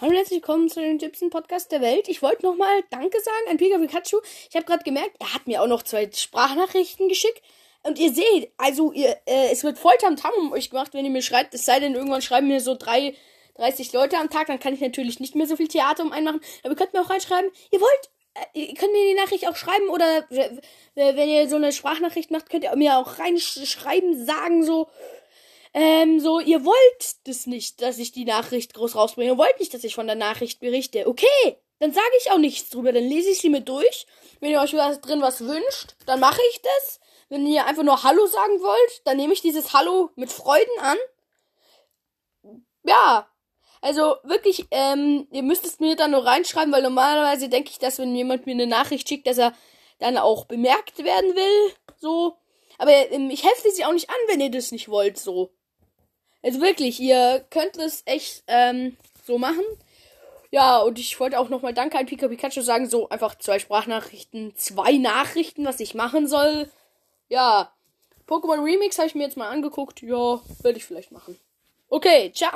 Hallo und herzlich willkommen zu dem Gypsen Podcast der Welt. Ich wollte nochmal Danke sagen an Pika Pikachu. Ich habe gerade gemerkt, er hat mir auch noch zwei Sprachnachrichten geschickt. Und ihr seht, also ihr, äh, es wird voll Tamtam um euch gemacht, wenn ihr mir schreibt. Es sei denn, irgendwann schreiben mir so drei, 30 Leute am Tag, dann kann ich natürlich nicht mehr so viel Theater um einen machen. Aber ihr könnt mir auch reinschreiben, ihr wollt, äh, ihr könnt mir die Nachricht auch schreiben oder wenn ihr so eine Sprachnachricht macht, könnt ihr mir auch reinschreiben, sagen so, ähm, so, ihr wollt das nicht, dass ich die Nachricht groß rausbringe. Ihr wollt nicht, dass ich von der Nachricht berichte. Okay, dann sage ich auch nichts drüber. Dann lese ich sie mir durch. Wenn ihr euch was drin was wünscht, dann mache ich das. Wenn ihr einfach nur Hallo sagen wollt, dann nehme ich dieses Hallo mit Freuden an. Ja. Also wirklich, ähm, ihr müsst es mir dann nur reinschreiben, weil normalerweise denke ich, dass wenn jemand mir eine Nachricht schickt, dass er dann auch bemerkt werden will. So. Aber ähm, ich helfe sie auch nicht an, wenn ihr das nicht wollt, so. Also wirklich, ihr könnt es echt ähm, so machen. Ja, und ich wollte auch nochmal Danke an Pika Pikachu sagen. So einfach zwei Sprachnachrichten, zwei Nachrichten, was ich machen soll. Ja, Pokémon Remix habe ich mir jetzt mal angeguckt. Ja, werde ich vielleicht machen. Okay, ciao.